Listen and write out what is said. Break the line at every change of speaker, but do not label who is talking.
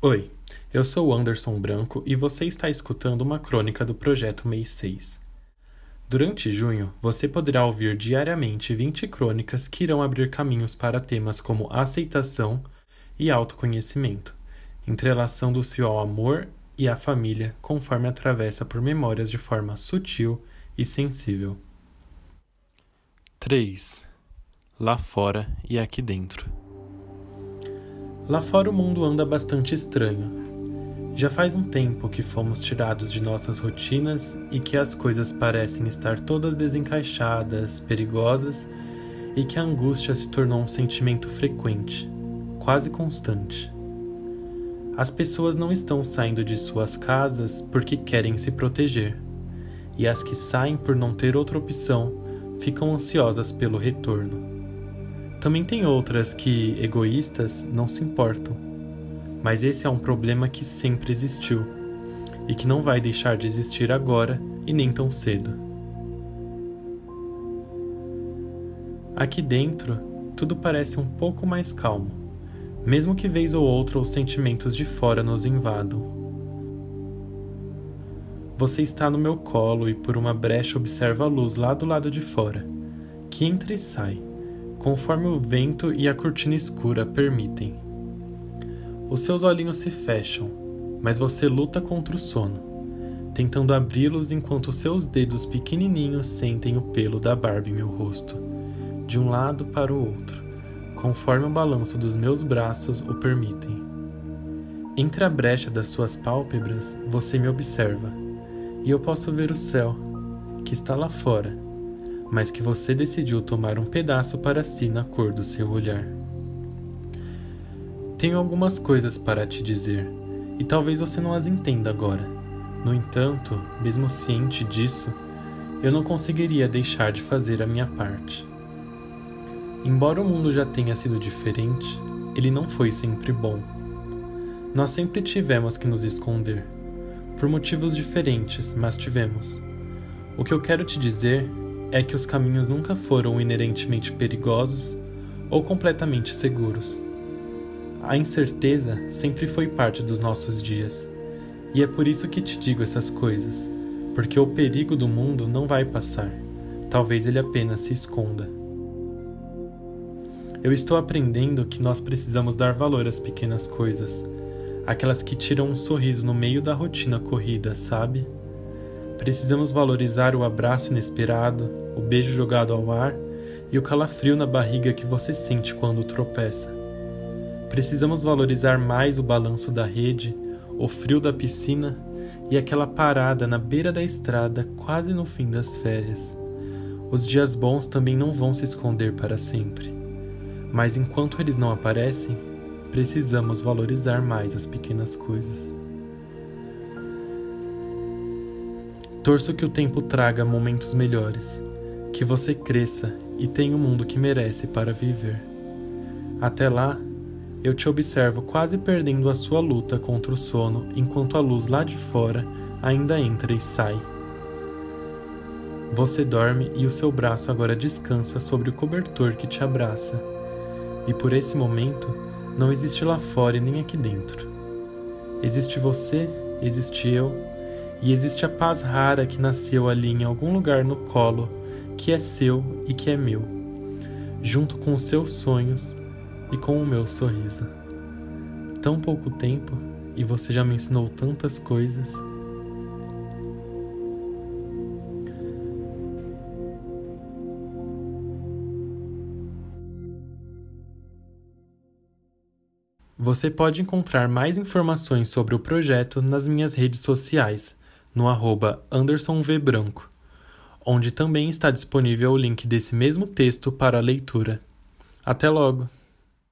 Oi, eu sou Anderson Branco e você está escutando uma crônica do projeto Mês 6. Durante junho, você poderá ouvir diariamente 20 crônicas que irão abrir caminhos para temas como aceitação e autoconhecimento, entrelaçando-se ao amor e à família conforme atravessa por memórias de forma sutil e sensível. 3. Lá fora e aqui dentro. Lá fora o mundo anda bastante estranho. Já faz um tempo que fomos tirados de nossas rotinas e que as coisas parecem estar todas desencaixadas, perigosas e que a angústia se tornou um sentimento frequente, quase constante. As pessoas não estão saindo de suas casas porque querem se proteger, e as que saem por não ter outra opção ficam ansiosas pelo retorno. Também tem outras que, egoístas, não se importam. Mas esse é um problema que sempre existiu e que não vai deixar de existir agora e nem tão cedo. Aqui dentro, tudo parece um pouco mais calmo, mesmo que vez ou outra os sentimentos de fora nos invadam. Você está no meu colo e por uma brecha observa a luz lá do lado de fora, que entra e sai conforme o vento e a cortina escura permitem. Os seus olhinhos se fecham, mas você luta contra o sono, tentando abri-los enquanto seus dedos pequenininhos sentem o pelo da barba em meu rosto, de um lado para o outro, conforme o balanço dos meus braços o permitem. Entre a brecha das suas pálpebras, você me observa, e eu posso ver o céu, que está lá fora mas que você decidiu tomar um pedaço para si na cor do seu olhar. Tenho algumas coisas para te dizer, e talvez você não as entenda agora. No entanto, mesmo ciente disso, eu não conseguiria deixar de fazer a minha parte. Embora o mundo já tenha sido diferente, ele não foi sempre bom. Nós sempre tivemos que nos esconder. Por motivos diferentes, mas tivemos. O que eu quero te dizer é que os caminhos nunca foram inerentemente perigosos ou completamente seguros. A incerteza sempre foi parte dos nossos dias, e é por isso que te digo essas coisas, porque o perigo do mundo não vai passar, talvez ele apenas se esconda. Eu estou aprendendo que nós precisamos dar valor às pequenas coisas, aquelas que tiram um sorriso no meio da rotina corrida, sabe? Precisamos valorizar o abraço inesperado, o beijo jogado ao ar e o calafrio na barriga que você sente quando tropeça. Precisamos valorizar mais o balanço da rede, o frio da piscina e aquela parada na beira da estrada quase no fim das férias. Os dias bons também não vão se esconder para sempre. Mas enquanto eles não aparecem, precisamos valorizar mais as pequenas coisas. Torço que o tempo traga momentos melhores, que você cresça e tenha o mundo que merece para viver. Até lá, eu te observo quase perdendo a sua luta contra o sono enquanto a luz lá de fora ainda entra e sai. Você dorme e o seu braço agora descansa sobre o cobertor que te abraça. E por esse momento, não existe lá fora e nem aqui dentro. Existe você, existe eu e existe a paz rara que nasceu ali em algum lugar no colo, que é seu e que é meu, junto com os seus sonhos e com o meu sorriso. Tão pouco tempo e você já me ensinou tantas coisas. Você pode encontrar mais informações sobre o projeto nas minhas redes sociais no arroba Anderson v. Branco, onde também está disponível o link desse mesmo texto para leitura. Até logo!